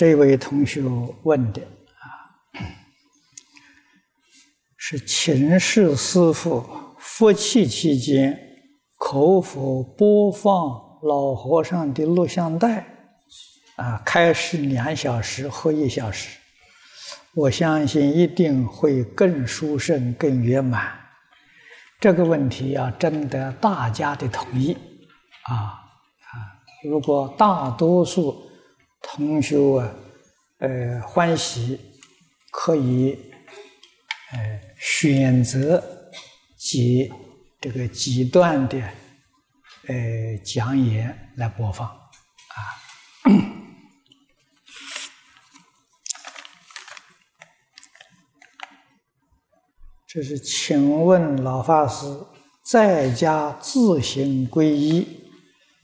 这位同学问的啊，是请示师傅，佛气期间可否播放老和尚的录像带？啊，开始两小时或一小时，我相信一定会更殊胜、更圆满。这个问题要征得大家的同意啊啊！如果大多数同学啊，呃，欢喜，可以呃选择几这个几段的呃讲演来播放啊。这是，请问老法师，在家自行皈依，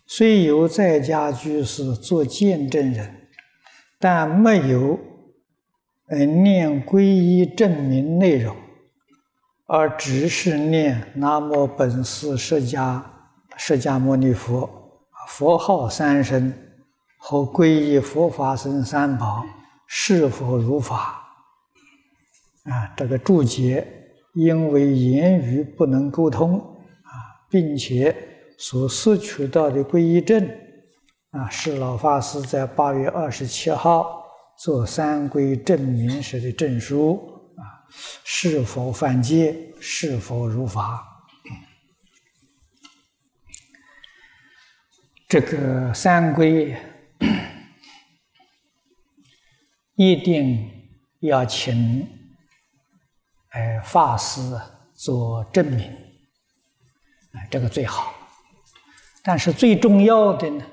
虽有在家居士做见证人，但没有嗯念皈依证明内容，而只是念南无本师释迦释迦牟尼佛佛号三声和皈依佛法僧三宝，是否如法？啊，这个注解。因为言语不能沟通啊，并且所摄取到的皈依证啊，是老法师在八月二十七号做三规证明时的证书啊，是否犯戒？是否如法？这个三规一定要请。哎，法师做证明，哎，这个最好。但是最重要的呢，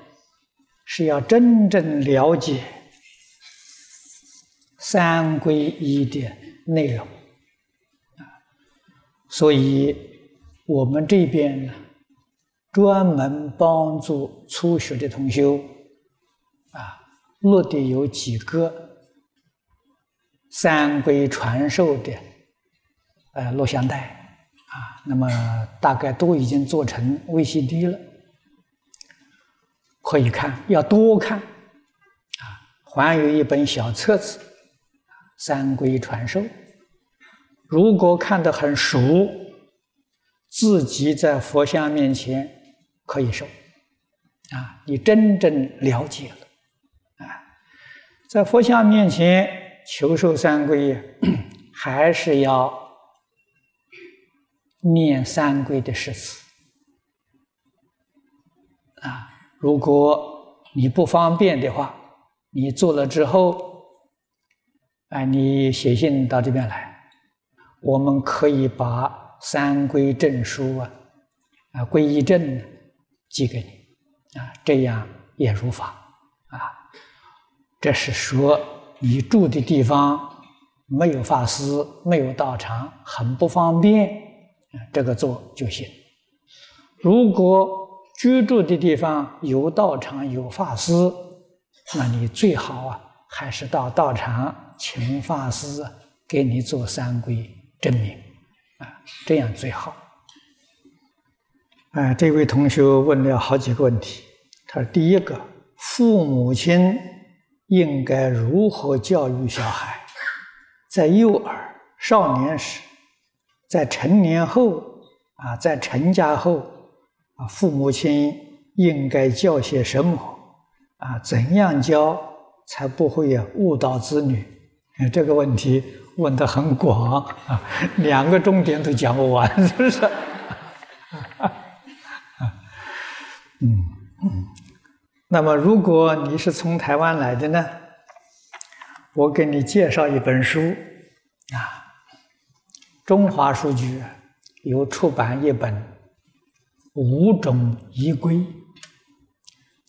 是要真正了解三皈依的内容啊。所以，我们这边呢，专门帮助初学的同修啊，录的有几个三皈传授的。呃，录像带啊，那么大概都已经做成 VCD 了，可以看，要多看啊。还有一本小册子《三规传授》，如果看得很熟，自己在佛像面前可以受啊，你真正了解了啊，在佛像面前求受三规，还是要。念三归的诗词如果你不方便的话，你做了之后，哎，你写信到这边来，我们可以把三归证书啊，啊，皈依证寄给你，啊，这样也如法啊。这是说你住的地方没有法师，没有道场，很不方便。这个做就行。如果居住的地方有道场、有法师，那你最好啊，还是到道场请法师给你做三规证明，啊，这样最好。啊，这位同学问了好几个问题。他说：第一个，父母亲应该如何教育小孩，在幼儿、少年时？在成年后啊，在成家后啊，父母亲应该教些什么啊？怎样教才不会误导子女？这个问题问的很广啊，两个重点都讲不完，是不是？嗯 嗯。那么，如果你是从台湾来的呢，我给你介绍一本书啊。中华书局有出版一本《五种仪规》，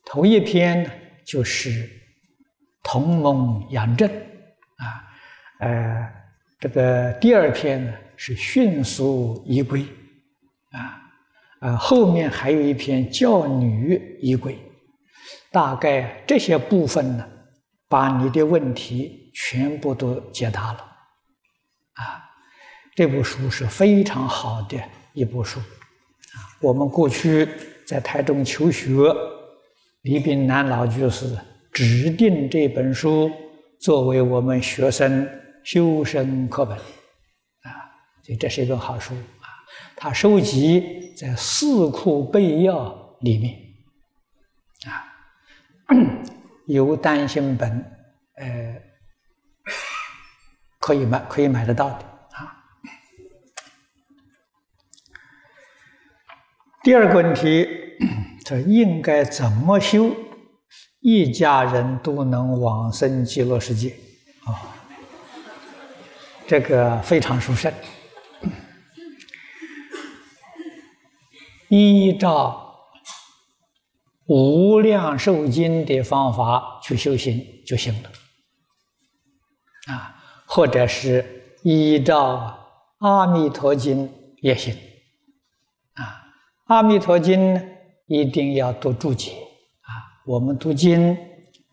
头一篇呢就是同盟养正啊，呃，这个第二篇呢是迅速仪规啊，呃，后面还有一篇教女仪规，大概这些部分呢，把你的问题全部都解答了啊。这部书是非常好的一部书，我们过去在台中求学，李炳南老居士指定这本书作为我们学生修身课本，啊，所以这是一本好书啊。它收集在《四库备要》里面，啊，有单行本，呃，可以买，可以买得到的。第二个问题，这应该怎么修，一家人都能往生极乐世界？啊，这个非常殊胜。依照《无量寿经》的方法去修行就行了，啊，或者是依照《阿弥陀经》也行。《阿弥陀经》一定要读注解啊！我们读经，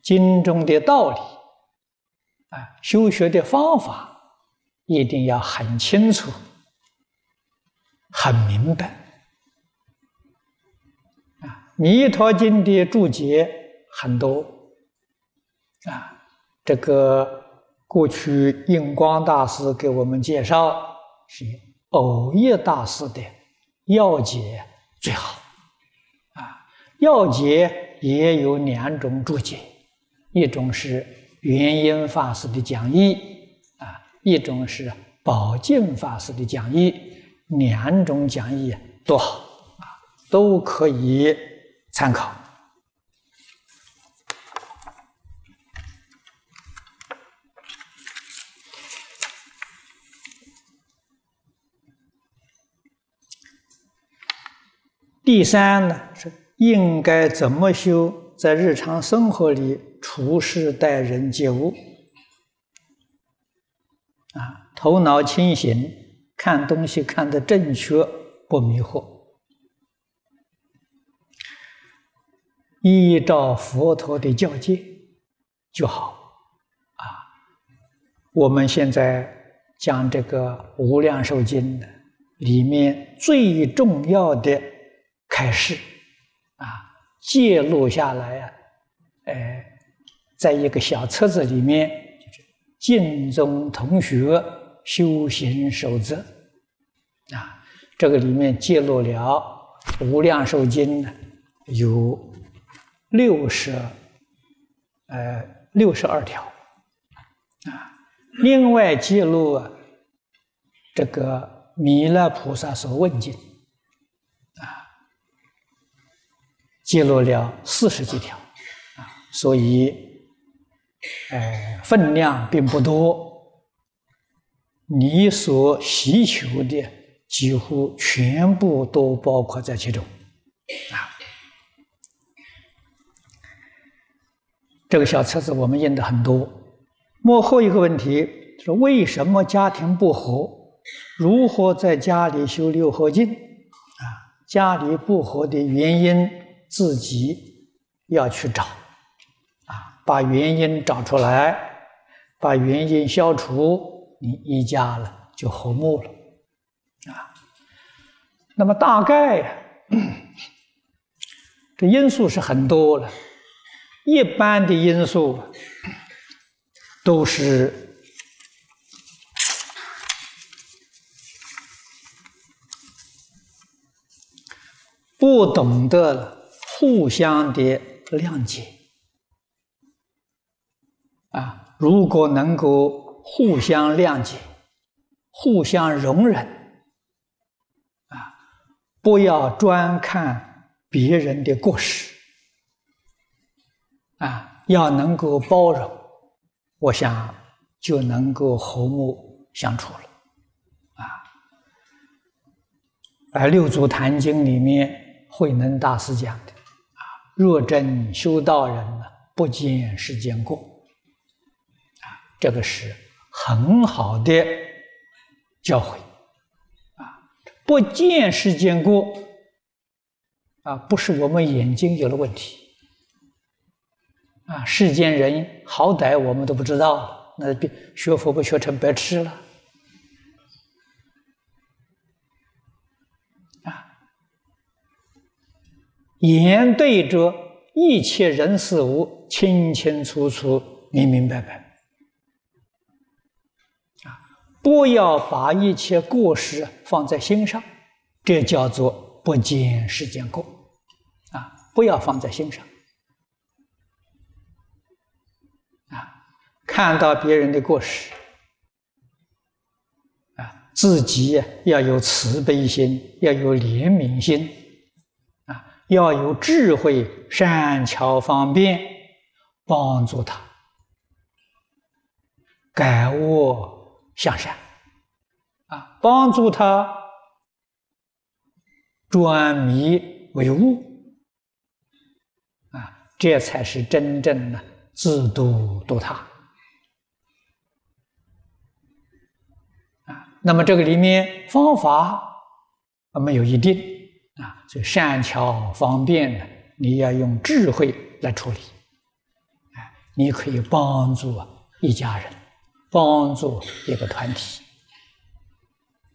经中的道理啊，修学的方法一定要很清楚、很明白啊！《弥陀经》的注解很多啊，这个过去印光大师给我们介绍是偶益大师的要解。最好，啊，要解也有两种注解，一种是元音法师的讲义，啊，一种是宝镜法师的讲义，两种讲义都好，啊，都可以参考。第三呢，是应该怎么修，在日常生活里处事待人接物，啊，头脑清醒，看东西看得正确，不迷惑，依照佛陀的教诫就好，啊，我们现在讲这个《无量寿经》的里面最重要的。开示啊，记录下来啊，呃，在一个小册子里面，就是净宗同学修行守则啊，这个里面记录了《无量寿经》呢，有六十呃六十二条啊，另外记录啊，这个弥勒菩萨所问经。记录了四十几条，啊，所以，呃，分量并不多。你所需求的几乎全部都包括在其中，啊。这个小册子我们印的很多。幕后一个问题是：为什么家庭不和？如何在家里修六合敬？啊，家里不和的原因。自己要去找，啊，把原因找出来，把原因消除，你一家了就和睦了，啊。那么大概 这因素是很多了，一般的因素都是不懂得了。互相的谅解啊，如果能够互相谅解、互相容忍啊，不要专看别人的过失啊，要能够包容，我想就能够和睦相处了啊。而《六祖坛经》里面慧能大师讲的。若真修道人呢，不见世间过，啊，这个是很好的教诲，啊，不见世间过，啊，不是我们眼睛有了问题，啊，世间人好歹我们都不知道，那别学佛不学成白痴了。眼对着一切人事物清清楚楚、明明白白。啊，不要把一切过失放在心上，这叫做不见世间过。啊，不要放在心上。啊，看到别人的过失。自己要有慈悲心，要有怜悯心，要有智慧、善巧方便，帮助他改恶向善，啊，帮助他转迷为悟，啊，这才是真正的自度度他。那么这个里面方法没有一定。啊，所以善巧方便呢，你要用智慧来处理，哎，你可以帮助一家人，帮助一个团体，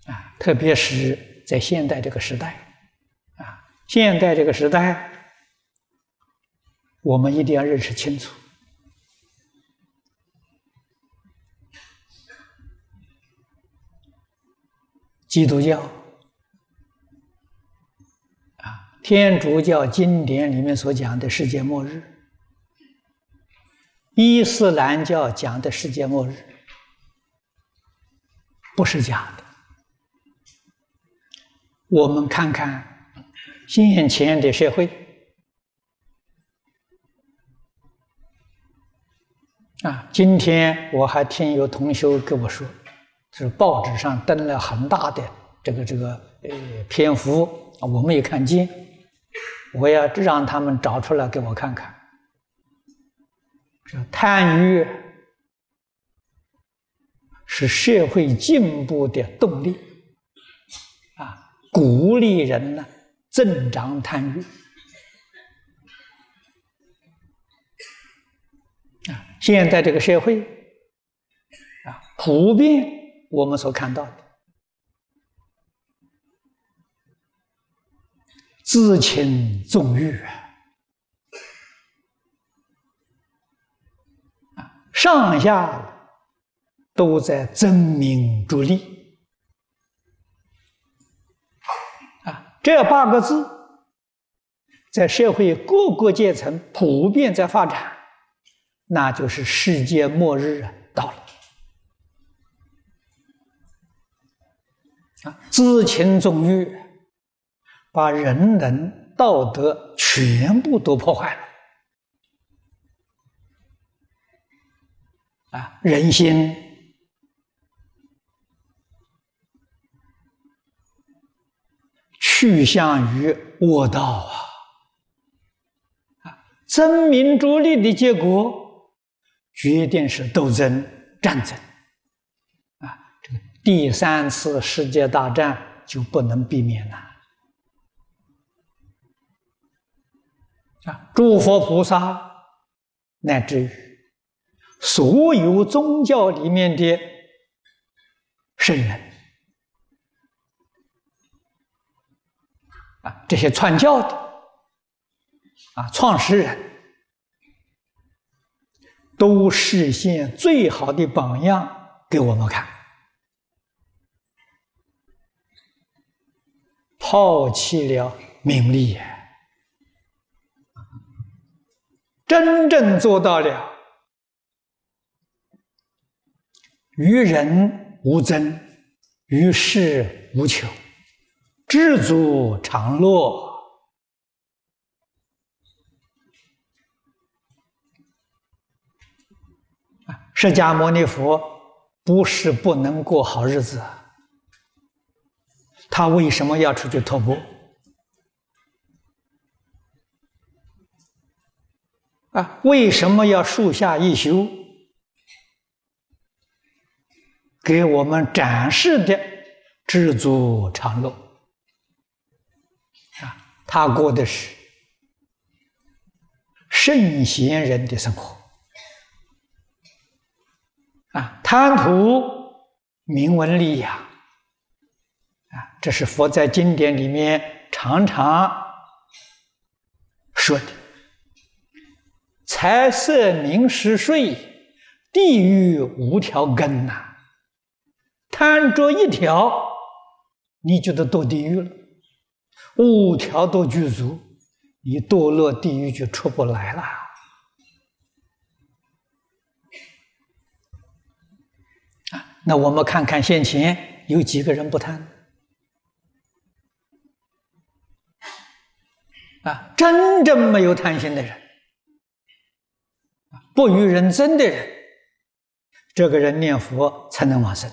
啊，特别是在现代这个时代，啊，现代这个时代，我们一定要认识清楚。基督教天主教经典里面所讲的世界末日，伊斯兰教讲的世界末日，不是假的。我们看看现前的社会啊，今天我还听有同学跟我说。就是报纸上登了很大的这个这个呃篇幅啊，我没有看见，我要让他们找出来给我看看。这贪欲是社会进步的动力，啊，鼓励人呢增长贪欲，啊，现在这个社会啊，普遍。我们所看到的，自轻纵欲啊，上下都在争名逐利啊，这八个字在社会各个阶层普遍在发展，那就是世界末日啊到了啊。自轻纵欲，把人伦道德全部都破坏了。啊，人心趋向于恶道啊！啊，争名逐利的结果，决定是斗争、战争。啊，这个第三次世界大战就不能避免了啊！诸佛菩萨乃至于所有宗教里面的圣人啊，这些传教的啊创始人，都实现最好的榜样给我们看。抛弃了名利，真正做到了与人无争，与世无求，知足常乐。释迦牟尼佛不是不能过好日子。他为什么要出去徒步？啊，为什么要树下一休？给我们展示的知足常乐。啊，他过的是圣贤人的生活。啊，贪图名闻利养。这是佛在经典里面常常说的财色名食睡，地狱无条根呐！贪着一条，你就得堕地狱了；五条都具足，你堕落地狱就出不来了。啊，那我们看看现前有几个人不贪？啊，真正没有贪心的人。不与人争的人，这个人念佛才能往生。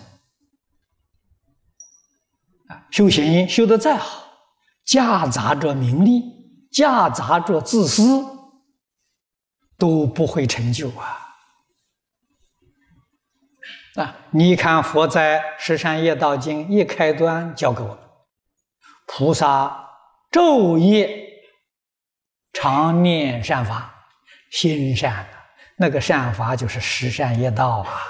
啊，修行修得再好，夹杂着名利，夹杂着自私，都不会成就啊！啊，你看佛在《十善业道经》一开端教给我：菩萨昼夜常念善法，心善。那个善法就是十善业道啊！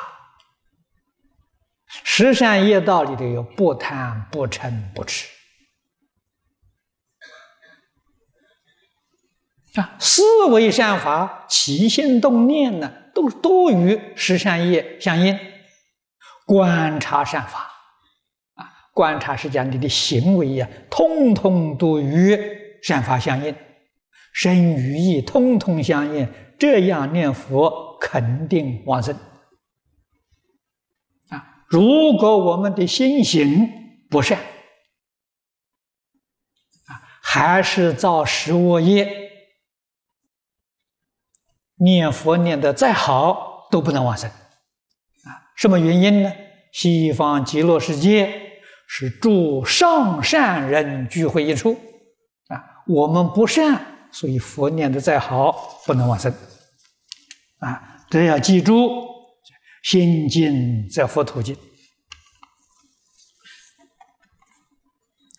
十善业道里头有不贪、不嗔、不痴啊。思维善法、起心动念呢，都多与十善业相应。观察善法啊，观察是讲你的行为呀，通通都与善法相应，身与意通通相应。这样念佛肯定往生啊！如果我们的心行不善啊，还是造十恶业，念佛念的再好都不能往生啊！什么原因呢？西方极乐世界是住上善人聚会一处啊，我们不善。所以佛念的再好，不能往生，啊，这要记住，心经则佛途径，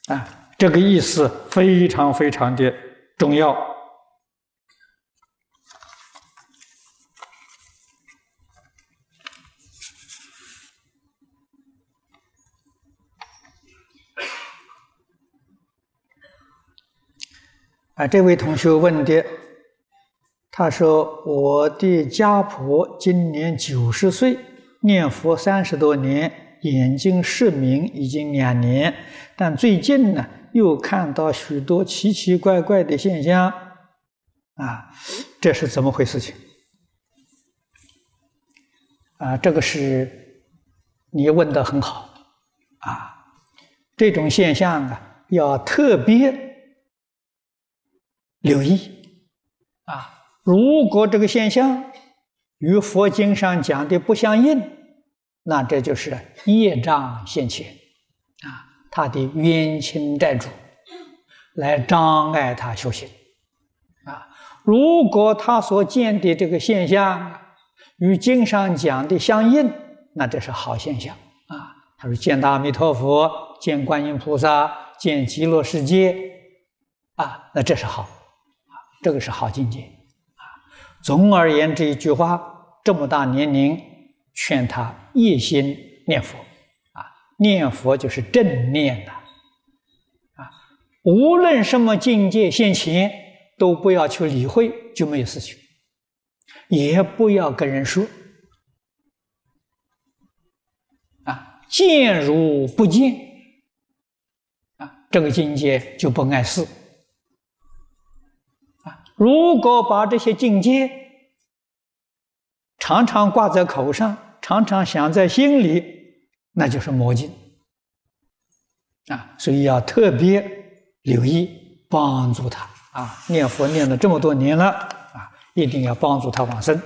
啊，这个意思非常非常的重要。啊，这位同学问的，他说：“我的家婆今年九十岁，念佛三十多年，眼睛失明已经两年，但最近呢，又看到许多奇奇怪怪的现象。啊，这是怎么回事？情啊，这个是你问的很好啊，这种现象啊，要特别。”留意啊！如果这个现象与佛经上讲的不相应，那这就是业障现前啊，他的冤亲债主来障碍他修行啊。如果他所见的这个现象与经上讲的相应，那这是好现象啊。他说见到阿弥陀佛，见观音菩萨，见极乐世界啊，那这是好。这个是好境界啊！总而言之，一句话，这么大年龄，劝他一心念佛啊！念佛就是正念的啊！无论什么境界现前，都不要去理会，就没有事情；也不要跟人说啊，见如不见啊，这个境界就不碍事。如果把这些境界常常挂在口上，常常想在心里，那就是魔境啊！所以要特别留意，帮助他啊！念佛念了这么多年了啊，一定要帮助他往生。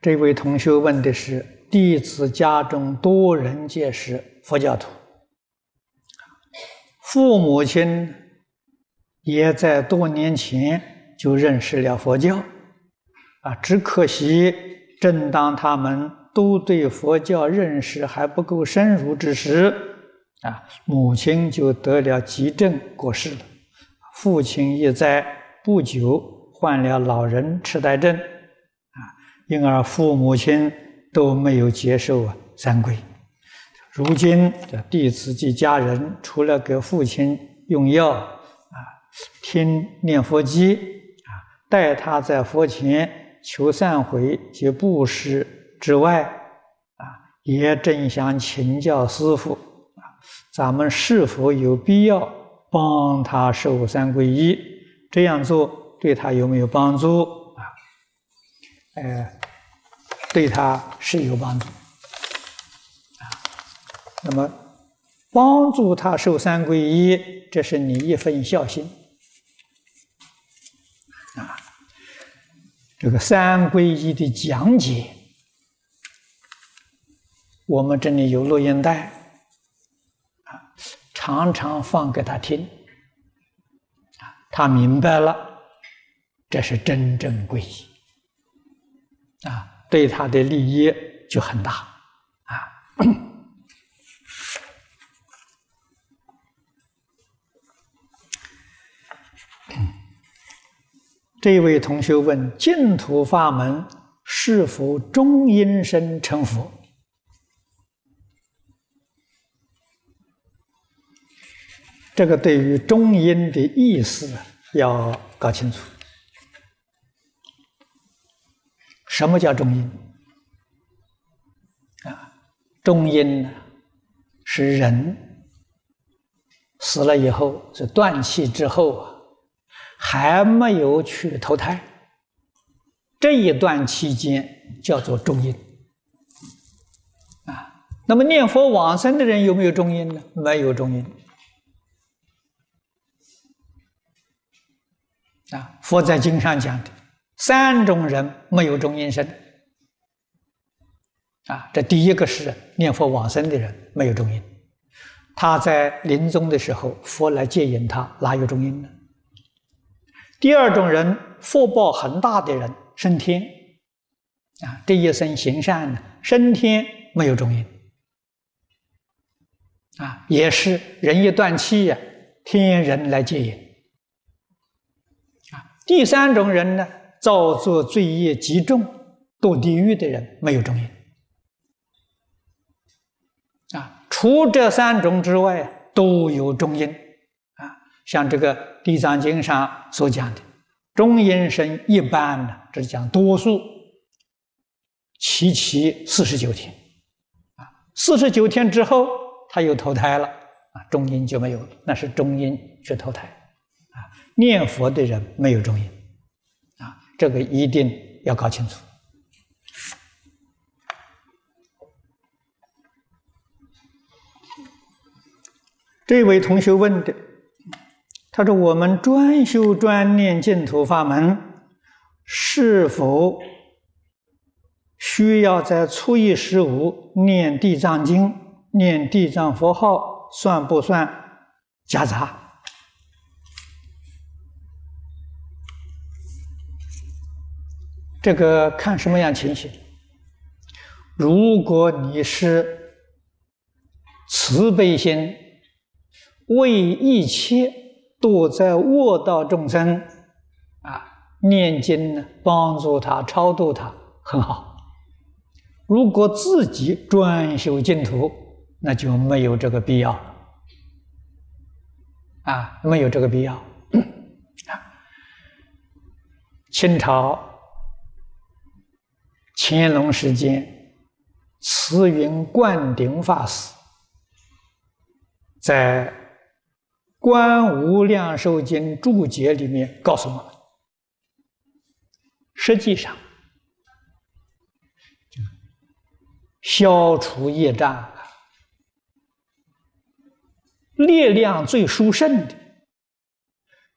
这位同学问的是：弟子家中多人皆是。佛教徒，父母亲也在多年前就认识了佛教，啊，只可惜正当他们都对佛教认识还不够深入之时，啊，母亲就得了急症过世了，父亲也在不久患了老人痴呆症，啊，因而父母亲都没有接受啊三皈。如今这弟子及家人，除了给父亲用药啊、听念佛机啊、带他在佛前求忏悔及布施之外，啊，也正想请教师傅啊，咱们是否有必要帮他受三皈依？这样做对他有没有帮助啊？呃，对他是有帮助。那么，帮助他受三皈依，这是你一份孝心啊。这个三皈依的讲解，我们这里有录音带啊，常常放给他听啊，他明白了，这是真正皈依啊，对他的利益就很大啊。这位同学问：净土法门是否中阴身成佛？这个对于中阴的意思要搞清楚。什么叫中阴？啊，中阴呢是人死了以后，是断气之后啊。还没有去投胎，这一段期间叫做中阴啊。那么念佛往生的人有没有中阴呢？没有中阴啊。佛在经上讲的三种人没有中阴身啊。这第一个是念佛往生的人没有中阴，他在临终的时候，佛来接引他，哪有中阴呢？第二种人，福报很大的人升天，啊，这一生行善呢，升天没有中阴，啊，也是人一断气呀，天人来接引，啊，第三种人呢，造作罪业极重，堕地狱的人没有中阴，啊，除这三种之外都有中阴。像这个《地藏经》上所讲的，中阴身一般呢，这是讲多数，期期四十九天，啊，四十九天之后他又投胎了，啊，中阴就没有了，那是中阴去投胎，啊，念佛的人没有中阴，啊，这个一定要搞清楚。这位同学问的。他说：“我们专修专念净土法门，是否需要在初一十五念地藏经、念地藏佛号，算不算夹杂？这个看什么样情形。如果你是慈悲心，为一切。”多在卧道众生啊，念经呢，帮助他超度他很好。如果自己专修净土，那就没有这个必要了啊，没有这个必要。清朝乾隆时间，慈云灌顶法师在。《观无量寿经》注解里面告诉我们，实际上消除业障力量最殊胜的，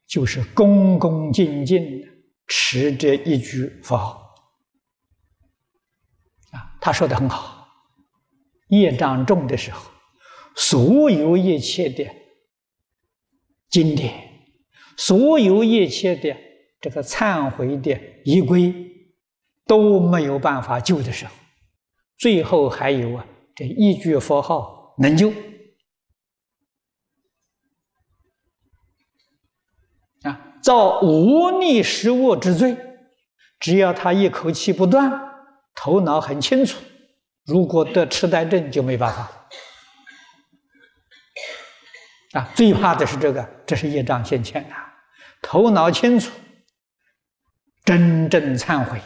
就是恭恭敬敬的持这一句佛号。啊，他说的很好，业障重的时候，所有一切的。经典，所有一切的这个忏悔的仪规都没有办法救的时候，最后还有啊，这一句佛号能救啊！造无逆失恶之罪，只要他一口气不断，头脑很清楚，如果得痴呆症就没办法啊，最怕的是这个，这是业障现前呐。头脑清楚，真正忏悔，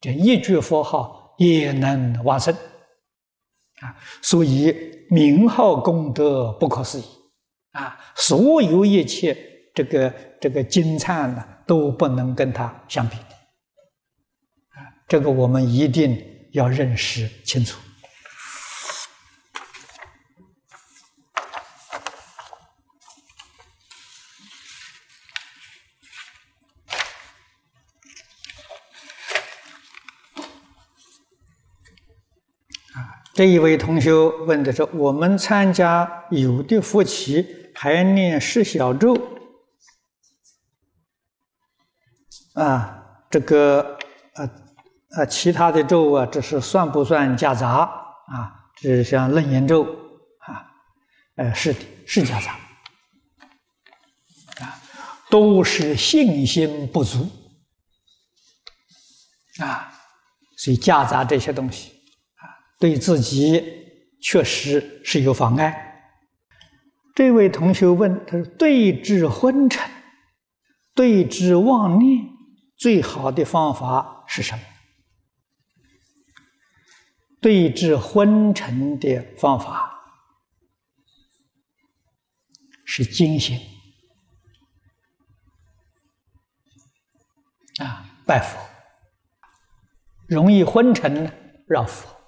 这一句佛号也能往生啊。所以名号功德不可思议啊，所有一切这个这个金灿呢，都不能跟他相比啊。这个我们一定要认识清楚。这一位同学问的是：我们参加有的夫妻还念十小咒啊，这个呃呃，其他的咒啊，这是算不算夹杂啊？这是像楞严咒啊，呃，是的，是夹杂啊，都是信心不足啊，所以夹杂这些东西。对自己确实是有妨碍。这位同学问：“他说对治昏沉、对治妄念，最好的方法是什么？”对治昏沉的方法是精行啊，拜佛。容易昏沉呢，绕佛。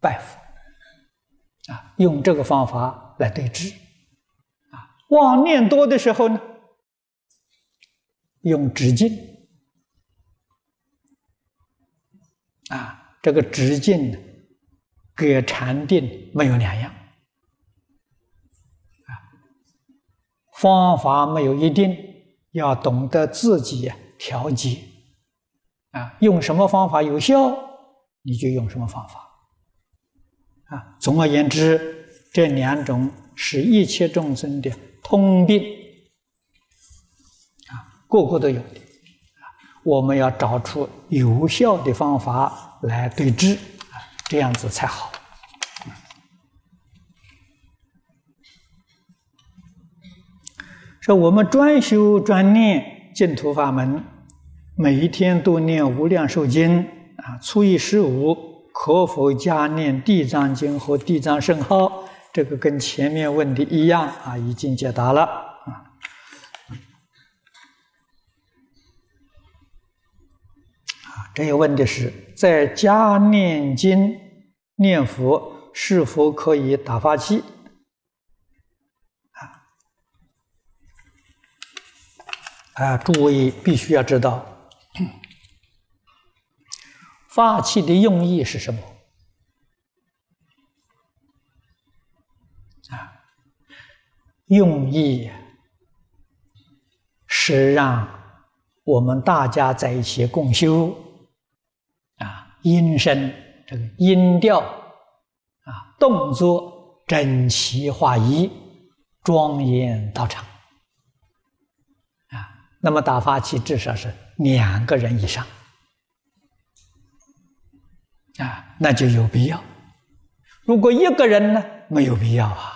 拜佛啊，用这个方法来对治啊。妄念多的时候呢，用止境啊，这个止境跟禅定没有两样啊。方法没有一定，要懂得自己调节啊。用什么方法有效，你就用什么方法。啊，总而言之，这两种是一切众生的通病，啊，个个都有的，啊，我们要找出有效的方法来对治，啊，这样子才好。说我们专修专念净土法门，每一天都念无量寿经，啊，初一十五。可否加念《地藏经》和《地藏圣号》？这个跟前面问的一样啊，已经解答了啊。啊，这个问题是在家念经念佛是否可以打发气？啊，啊，诸位必须要知道。发气的用意是什么？啊，用意是让我们大家在一起共修，啊，音声这个音调，啊，动作整齐划一，庄严到场，啊，那么打发气至少是两个人以上。啊，那就有必要。如果一个人呢，没有必要啊。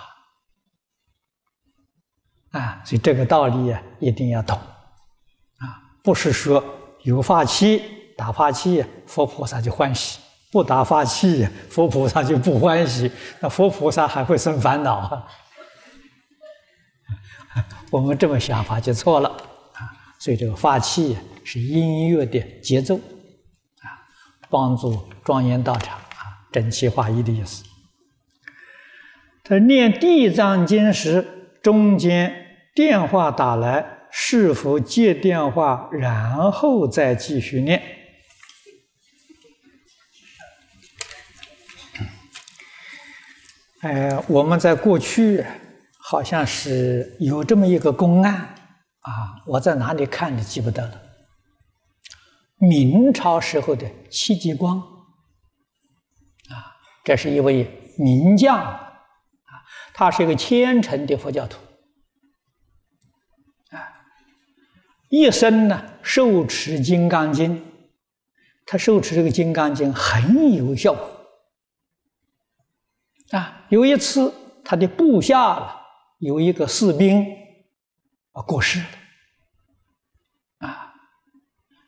啊，所以这个道理啊，一定要懂。啊，不是说有法器打法器，佛菩萨就欢喜；不打法器，佛菩萨就不欢喜。那佛菩萨还会生烦恼啊。我们这么想法就错了啊。所以这个法器是音乐的节奏。帮助庄严道场啊，整齐划一的意思。他念地藏经时，中间电话打来，是否接电话，然后再继续念？哎，我们在过去好像是有这么一个公案啊，我在哪里看的记不得了。明朝时候的戚继光，啊，这是一位名将，啊，他是一个虔诚的佛教徒，啊，一生呢受持《金刚经》，他受持这个《金刚经》很有效。果，啊，有一次他的部下了有一个士兵啊过世了，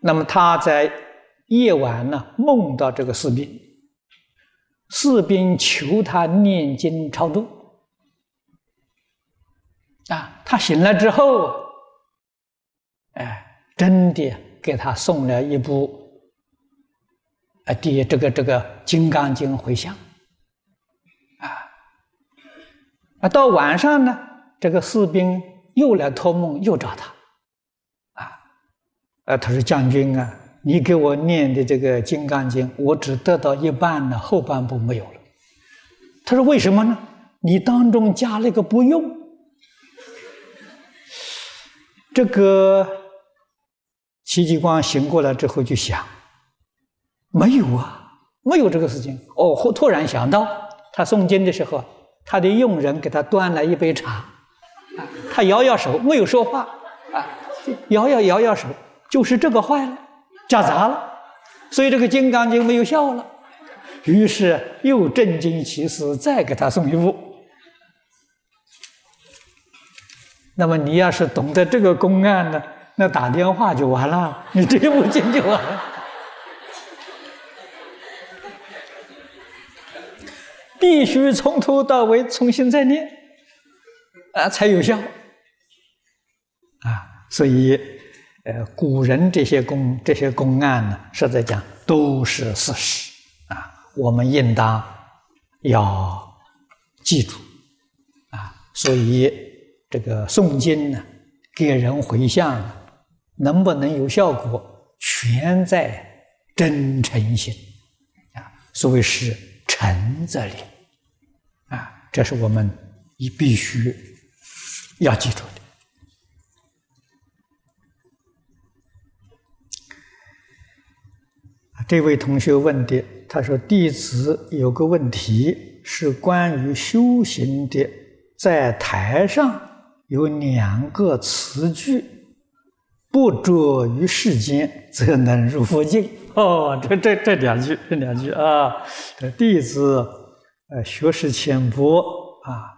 那么他在夜晚呢梦到这个士兵，士兵求他念经超度，啊，他醒来之后，哎，真的给他送了一部。啊，第这个这个《金刚经》回向，啊，啊，到晚上呢，这个士兵又来托梦，又找他，啊，他说：“将军啊，你给我念的这个《金刚经》，我只得到一半了，后半部没有了。”他说：“为什么呢？你当中加了一个不用。”这个戚继光醒过来之后就想。没有啊，没有这个事情。哦，突然想到，他诵经的时候，他的佣人给他端了一杯茶，他摇摇手，没有说话，啊，摇摇摇摇手，就是这个坏了，夹杂了，所以这个《金刚经》没有效了。于是又震惊其事，再给他送一部。那么你要是懂得这个公案呢，那打电话就完了，你这部经就完了。必须从头到尾重新再念，啊，才有效。啊，所以，呃，古人这些公这些公案呢，实在讲都是事实，啊，我们应当要记住，啊，所以这个诵经呢，给人回向，能不能有效果，全在真诚心，啊，所谓是诚则灵。啊，这是我们一必须要记住的。这位同学问的，他说：“弟子有个问题，是关于修行的，在台上有两个词句：‘不着于世间，则能入佛境。’哦，这这这两句，这两句啊，这弟子。”呃，学识浅薄啊，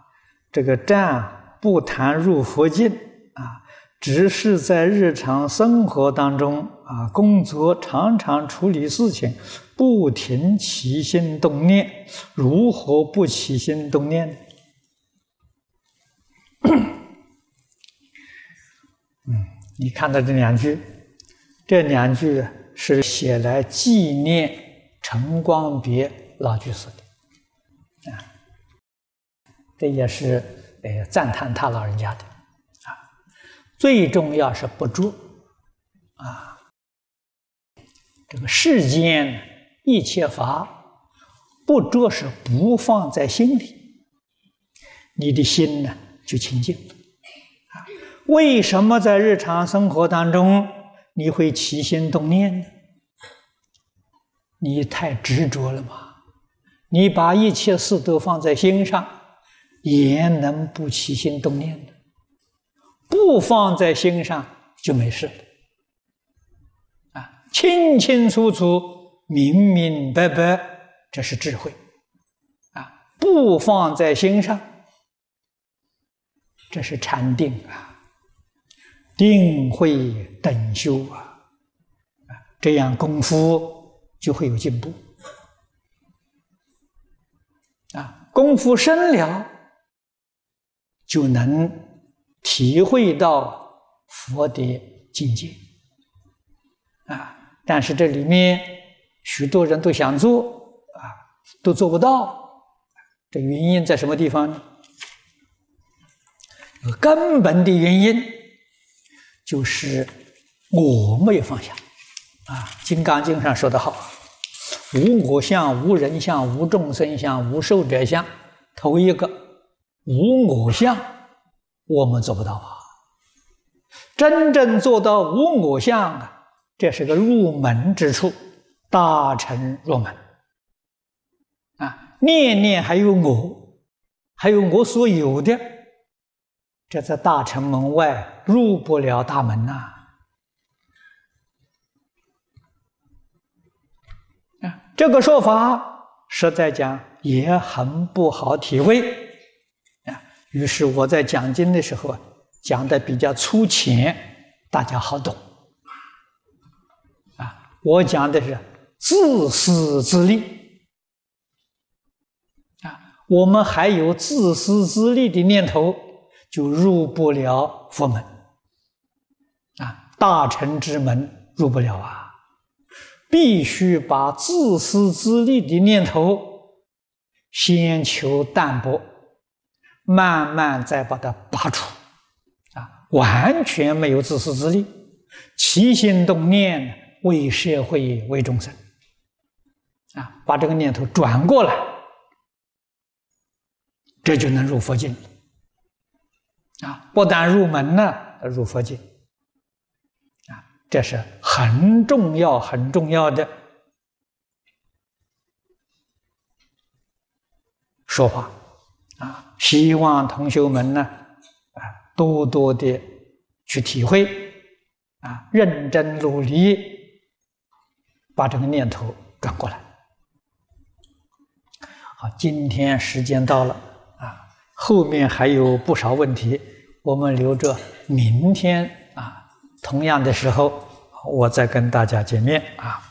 这个站不谈入佛境啊，只是在日常生活当中啊，工作常常处理事情，不停起心动念，如何不起心动念？嗯，你看到这两句，这两句是写来纪念陈光别老居士的。啊，这也是呃赞叹他老人家的啊。最重要是不住啊，这个世间一切法不着是不放在心里，你的心呢就清净啊。为什么在日常生活当中你会起心动念呢？你太执着了吧。你把一切事都放在心上，也能不起心动念的；不放在心上就没事了。清清楚楚、明明白白，这是智慧；啊，不放在心上，这是禅定啊，定慧等修，啊，这样功夫就会有进步。啊，功夫深了，就能体会到佛的境界。啊，但是这里面许多人都想做，啊，都做不到。这原因在什么地方呢？根本的原因就是我没有放下。啊，《金刚经》上说的好。无我相，无人相，无众生相，无寿者相。头一个无我相，我们做不到啊！真正做到无我相啊，这是个入门之处，大乘入门啊！念念还有我，还有我所有的，这在大乘门外入不了大门呐。啊这个说法实在讲也很不好体会啊！于是我在讲经的时候啊，讲的比较粗浅，大家好懂。我讲的是自私自利。啊，我们还有自私自利的念头，就入不了佛门。啊，大乘之门入不了啊，必须把自私自利的念头先求淡薄。慢慢再把它拔除，啊，完全没有自私自利，起心动念为社会为众生，啊，把这个念头转过来，这就能入佛境。啊，不但入门呢，入佛境，啊，这是很重要很重要的说法。啊，希望同学们呢，啊，多多的去体会，啊，认真努力，把这个念头转过来。好，今天时间到了，啊，后面还有不少问题，我们留着明天啊，同样的时候，我再跟大家见面啊。